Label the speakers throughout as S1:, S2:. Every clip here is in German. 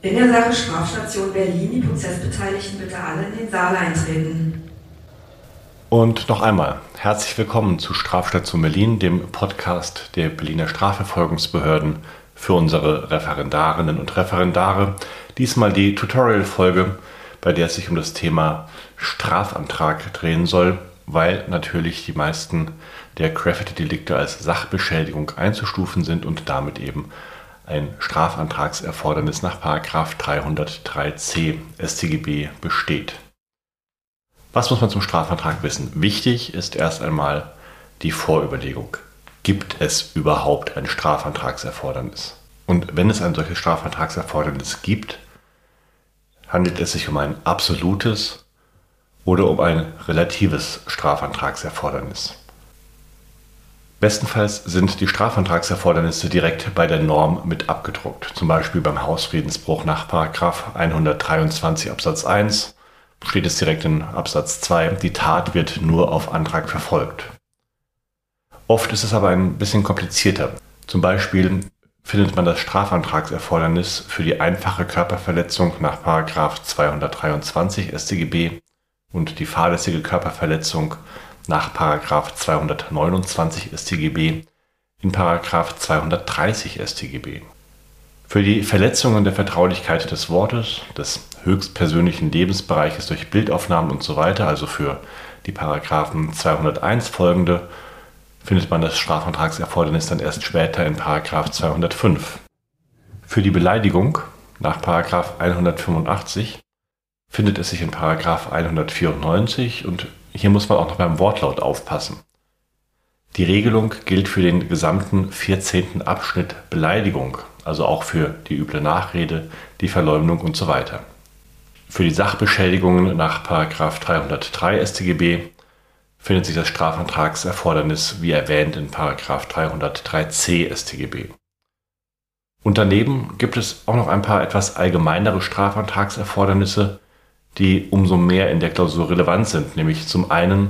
S1: In der Sache Strafstation Berlin die Prozessbeteiligten bitte alle in den Saal eintreten.
S2: Und noch einmal herzlich willkommen zu Strafstation Berlin, dem Podcast der Berliner Strafverfolgungsbehörden für unsere Referendarinnen und Referendare. Diesmal die Tutorial-Folge, bei der es sich um das Thema Strafantrag drehen soll, weil natürlich die meisten der Graffiti-Delikte als Sachbeschädigung einzustufen sind und damit eben ein Strafantragserfordernis nach 303c StGB besteht. Was muss man zum Strafantrag wissen? Wichtig ist erst einmal die Vorüberlegung. Gibt es überhaupt ein Strafantragserfordernis? Und wenn es ein solches Strafantragserfordernis gibt, handelt es sich um ein absolutes oder um ein relatives Strafantragserfordernis. Bestenfalls sind die Strafantragserfordernisse direkt bei der Norm mit abgedruckt, zum Beispiel beim Hausfriedensbruch nach 123 Absatz 1 steht es direkt in Absatz 2, die Tat wird nur auf Antrag verfolgt. Oft ist es aber ein bisschen komplizierter. Zum Beispiel findet man das Strafantragserfordernis für die einfache Körperverletzung nach 223 StGB und die fahrlässige Körperverletzung nach 229 StGB in 230 StGB. Für die Verletzungen der Vertraulichkeit des Wortes, des höchstpersönlichen Lebensbereiches durch Bildaufnahmen und so also für die Paragraphen 201 folgende, findet man das Strafantragserfordernis dann erst später in 205. Für die Beleidigung nach 185 findet es sich in 194 und hier muss man auch noch beim Wortlaut aufpassen. Die Regelung gilt für den gesamten 14. Abschnitt Beleidigung, also auch für die üble Nachrede, die Verleumdung und so weiter. Für die Sachbeschädigungen nach 303 StGB findet sich das Strafantragserfordernis wie erwähnt in 303c StGB. Und daneben gibt es auch noch ein paar etwas allgemeinere Strafantragserfordernisse, die umso mehr in der Klausur relevant sind, nämlich zum einen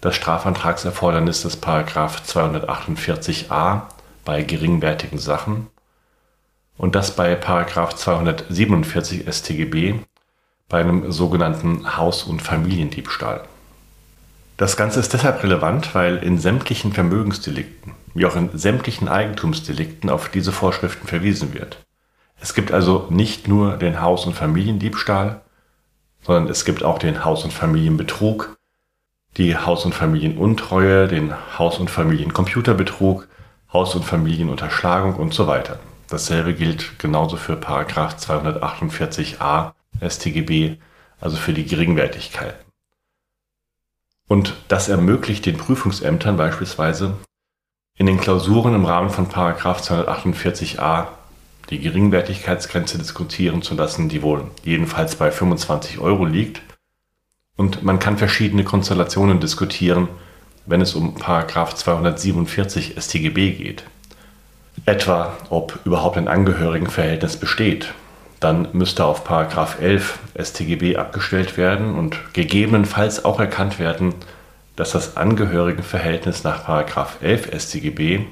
S2: das Strafantragserfordernis des 248a bei geringwertigen Sachen und das bei 247 StGB bei einem sogenannten Haus- und Familiendiebstahl. Das Ganze ist deshalb relevant, weil in sämtlichen Vermögensdelikten, wie auch in sämtlichen Eigentumsdelikten auf diese Vorschriften verwiesen wird. Es gibt also nicht nur den Haus- und Familiendiebstahl, sondern es gibt auch den Haus- und Familienbetrug, die Haus- und Familienuntreue, den Haus- und Familiencomputerbetrug, Haus- und Familienunterschlagung und so weiter. Dasselbe gilt genauso für Paragraph 248a StGB, also für die Geringwertigkeit. Und das ermöglicht den Prüfungsämtern beispielsweise in den Klausuren im Rahmen von Paragraph 248a die Geringwertigkeitsgrenze diskutieren zu lassen, die wohl jedenfalls bei 25 Euro liegt. Und man kann verschiedene Konstellationen diskutieren, wenn es um Paragraph 247 StGB geht. Etwa, ob überhaupt ein Angehörigenverhältnis besteht. Dann müsste auf Paragraph 11 StGB abgestellt werden und gegebenenfalls auch erkannt werden, dass das Angehörigenverhältnis nach Paragraph 11 StGB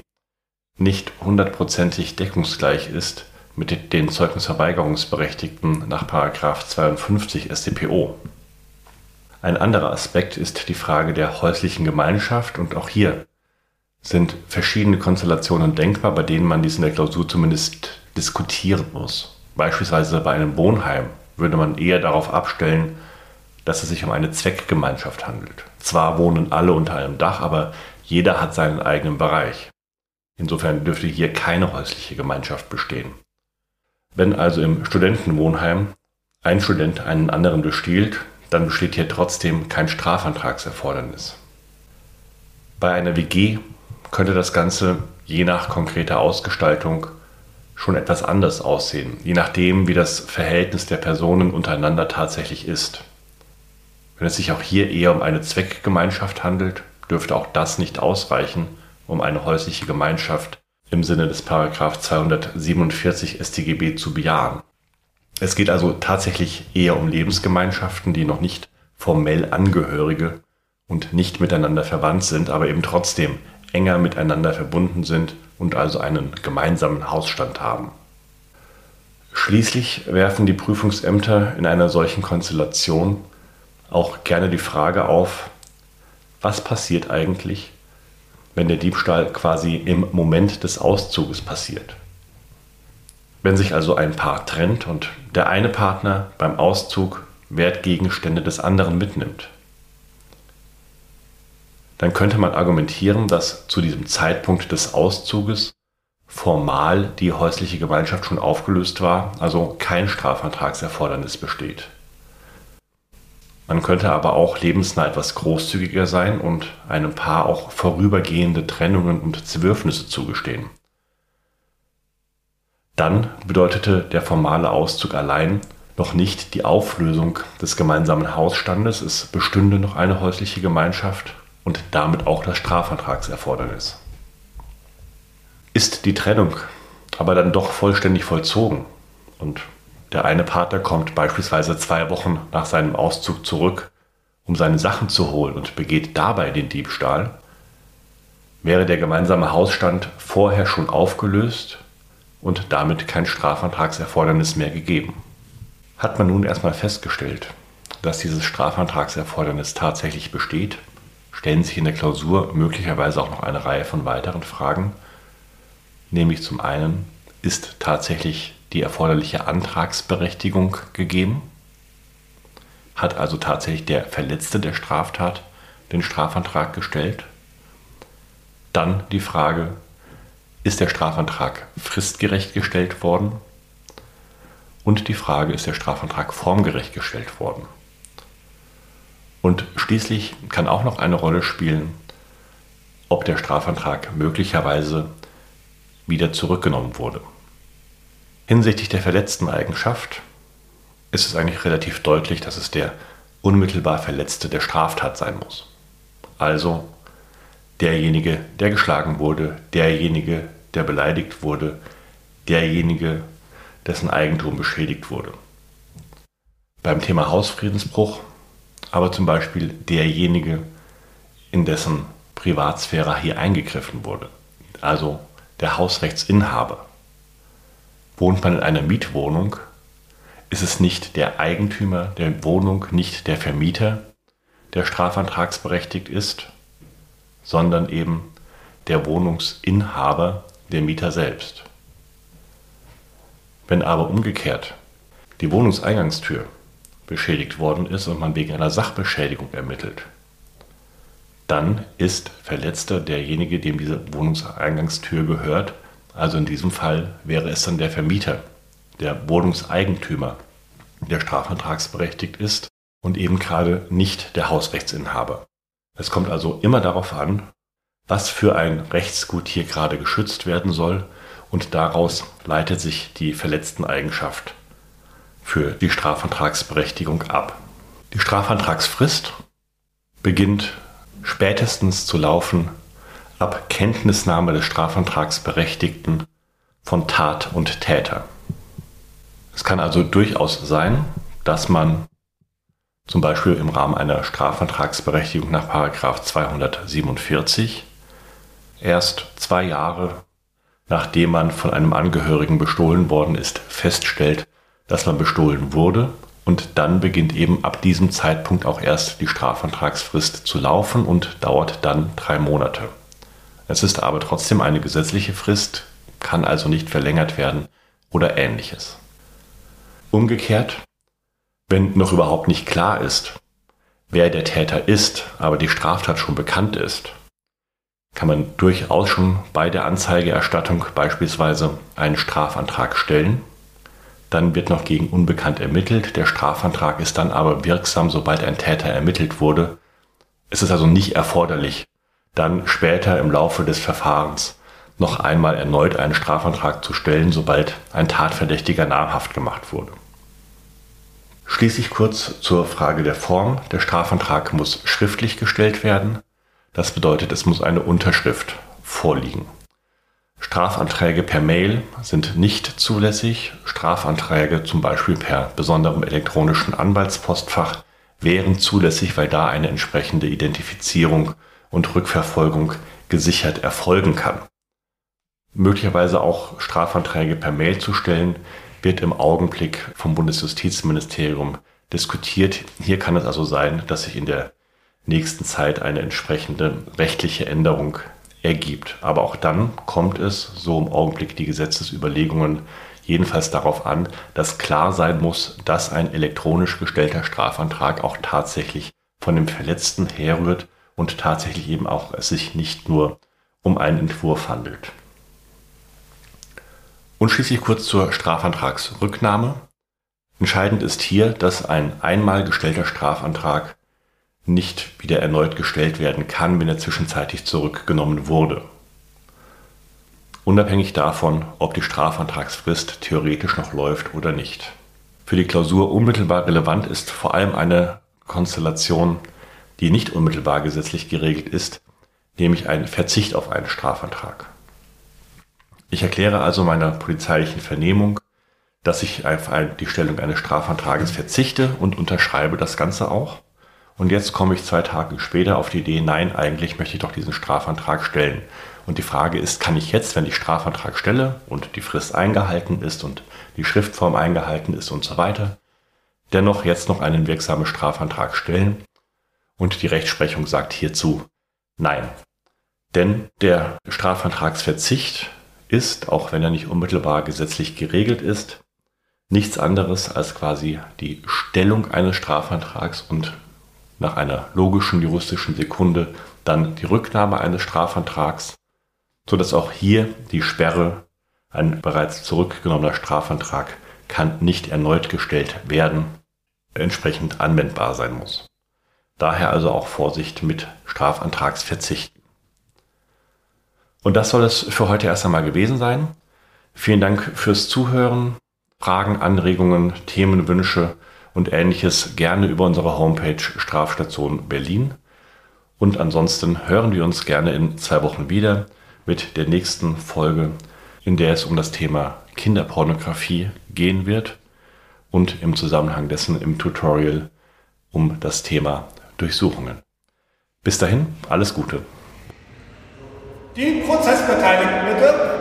S2: nicht hundertprozentig deckungsgleich ist mit den Zeugnisverweigerungsberechtigten nach 52 StPO. Ein anderer Aspekt ist die Frage der häuslichen Gemeinschaft und auch hier sind verschiedene Konstellationen denkbar, bei denen man dies in der Klausur zumindest diskutieren muss. Beispielsweise bei einem Wohnheim würde man eher darauf abstellen, dass es sich um eine Zweckgemeinschaft handelt. Zwar wohnen alle unter einem Dach, aber jeder hat seinen eigenen Bereich. Insofern dürfte hier keine häusliche Gemeinschaft bestehen. Wenn also im Studentenwohnheim ein Student einen anderen bestiehlt, dann besteht hier trotzdem kein Strafantragserfordernis. Bei einer WG könnte das Ganze je nach konkreter Ausgestaltung schon etwas anders aussehen, je nachdem, wie das Verhältnis der Personen untereinander tatsächlich ist. Wenn es sich auch hier eher um eine Zweckgemeinschaft handelt, dürfte auch das nicht ausreichen, um eine häusliche Gemeinschaft im Sinne des Paragraph 247 StGB zu bejahen. Es geht also tatsächlich eher um Lebensgemeinschaften, die noch nicht formell Angehörige und nicht miteinander verwandt sind, aber eben trotzdem enger miteinander verbunden sind und also einen gemeinsamen Hausstand haben. Schließlich werfen die Prüfungsämter in einer solchen Konstellation auch gerne die Frage auf, was passiert eigentlich, wenn der Diebstahl quasi im Moment des Auszuges passiert. Wenn sich also ein Paar trennt und der eine Partner beim Auszug Wertgegenstände des anderen mitnimmt, dann könnte man argumentieren, dass zu diesem Zeitpunkt des Auszuges formal die häusliche Gemeinschaft schon aufgelöst war, also kein Strafantragserfordernis besteht. Man könnte aber auch lebensnah etwas großzügiger sein und einem Paar auch vorübergehende Trennungen und Zerwürfnisse zugestehen. Dann bedeutete der formale Auszug allein noch nicht die Auflösung des gemeinsamen Hausstandes, es bestünde noch eine häusliche Gemeinschaft und damit auch das Strafantragserfordernis. Ist die Trennung aber dann doch vollständig vollzogen und der eine Partner kommt beispielsweise zwei Wochen nach seinem Auszug zurück, um seine Sachen zu holen und begeht dabei den Diebstahl. Wäre der gemeinsame Hausstand vorher schon aufgelöst und damit kein Strafantragserfordernis mehr gegeben. Hat man nun erstmal festgestellt, dass dieses Strafantragserfordernis tatsächlich besteht, stellen sich in der Klausur möglicherweise auch noch eine Reihe von weiteren Fragen, nämlich zum einen, ist tatsächlich die erforderliche Antragsberechtigung gegeben? Hat also tatsächlich der Verletzte der Straftat den Strafantrag gestellt? Dann die Frage, ist der Strafantrag fristgerecht gestellt worden? Und die Frage, ist der Strafantrag formgerecht gestellt worden? Und schließlich kann auch noch eine Rolle spielen, ob der Strafantrag möglicherweise wieder zurückgenommen wurde. Hinsichtlich der verletzten Eigenschaft ist es eigentlich relativ deutlich, dass es der unmittelbar Verletzte der Straftat sein muss. Also derjenige, der geschlagen wurde, derjenige, der beleidigt wurde, derjenige, dessen Eigentum beschädigt wurde. Beim Thema Hausfriedensbruch aber zum Beispiel derjenige, in dessen Privatsphäre hier eingegriffen wurde, also der Hausrechtsinhaber. Wohnt man in einer Mietwohnung, ist es nicht der Eigentümer der Wohnung, nicht der Vermieter, der strafantragsberechtigt ist, sondern eben der Wohnungsinhaber, der Mieter selbst. Wenn aber umgekehrt die Wohnungseingangstür beschädigt worden ist und man wegen einer Sachbeschädigung ermittelt, dann ist Verletzter derjenige, dem diese Wohnungseingangstür gehört also in diesem Fall wäre es dann der Vermieter, der Wohnungseigentümer, der strafantragsberechtigt ist und eben gerade nicht der Hausrechtsinhaber. Es kommt also immer darauf an, was für ein Rechtsgut hier gerade geschützt werden soll und daraus leitet sich die verletzten Eigenschaft für die Strafantragsberechtigung ab. Die Strafantragsfrist beginnt spätestens zu laufen, ab Kenntnisnahme des Strafantragsberechtigten von Tat und Täter. Es kann also durchaus sein, dass man zum Beispiel im Rahmen einer Strafantragsberechtigung nach 247 erst zwei Jahre nachdem man von einem Angehörigen bestohlen worden ist, feststellt, dass man bestohlen wurde und dann beginnt eben ab diesem Zeitpunkt auch erst die Strafantragsfrist zu laufen und dauert dann drei Monate. Es ist aber trotzdem eine gesetzliche Frist, kann also nicht verlängert werden oder ähnliches. Umgekehrt, wenn noch überhaupt nicht klar ist, wer der Täter ist, aber die Straftat schon bekannt ist, kann man durchaus schon bei der Anzeigeerstattung beispielsweise einen Strafantrag stellen. Dann wird noch gegen Unbekannt ermittelt. Der Strafantrag ist dann aber wirksam, sobald ein Täter ermittelt wurde. Es ist also nicht erforderlich, dann später im Laufe des Verfahrens noch einmal erneut einen Strafantrag zu stellen, sobald ein Tatverdächtiger namhaft gemacht wurde. Schließlich kurz zur Frage der Form. Der Strafantrag muss schriftlich gestellt werden. Das bedeutet, es muss eine Unterschrift vorliegen. Strafanträge per Mail sind nicht zulässig. Strafanträge zum Beispiel per besonderem elektronischen Anwaltspostfach wären zulässig, weil da eine entsprechende Identifizierung und Rückverfolgung gesichert erfolgen kann. Möglicherweise auch Strafanträge per Mail zu stellen, wird im Augenblick vom Bundesjustizministerium diskutiert. Hier kann es also sein, dass sich in der nächsten Zeit eine entsprechende rechtliche Änderung ergibt. Aber auch dann kommt es, so im Augenblick die Gesetzesüberlegungen, jedenfalls darauf an, dass klar sein muss, dass ein elektronisch gestellter Strafantrag auch tatsächlich von dem Verletzten herrührt und tatsächlich eben auch es sich nicht nur um einen Entwurf handelt. Und schließlich kurz zur Strafantragsrücknahme. Entscheidend ist hier, dass ein einmal gestellter Strafantrag nicht wieder erneut gestellt werden kann, wenn er zwischenzeitlich zurückgenommen wurde. Unabhängig davon, ob die Strafantragsfrist theoretisch noch läuft oder nicht. Für die Klausur unmittelbar relevant ist vor allem eine Konstellation, die nicht unmittelbar gesetzlich geregelt ist, nämlich ein Verzicht auf einen Strafantrag. Ich erkläre also meiner polizeilichen Vernehmung, dass ich auf die Stellung eines Strafantrages verzichte und unterschreibe das Ganze auch. Und jetzt komme ich zwei Tage später auf die Idee, nein, eigentlich möchte ich doch diesen Strafantrag stellen. Und die Frage ist, kann ich jetzt, wenn ich Strafantrag stelle und die Frist eingehalten ist und die Schriftform eingehalten ist und so weiter, dennoch jetzt noch einen wirksamen Strafantrag stellen? Und die Rechtsprechung sagt hierzu nein. Denn der Strafantragsverzicht ist, auch wenn er nicht unmittelbar gesetzlich geregelt ist, nichts anderes als quasi die Stellung eines Strafantrags und nach einer logischen juristischen Sekunde dann die Rücknahme eines Strafantrags, so dass auch hier die Sperre, ein bereits zurückgenommener Strafantrag kann nicht erneut gestellt werden, entsprechend anwendbar sein muss. Daher also auch Vorsicht mit Strafantragsverzichten. Und das soll es für heute erst einmal gewesen sein. Vielen Dank fürs Zuhören. Fragen, Anregungen, Themenwünsche und ähnliches gerne über unsere Homepage Strafstation Berlin. Und ansonsten hören wir uns gerne in zwei Wochen wieder mit der nächsten Folge, in der es um das Thema Kinderpornografie gehen wird und im Zusammenhang dessen im Tutorial um das Thema Durchsuchungen. Bis dahin, alles Gute.
S3: Die Prozessbeteiligten bitte.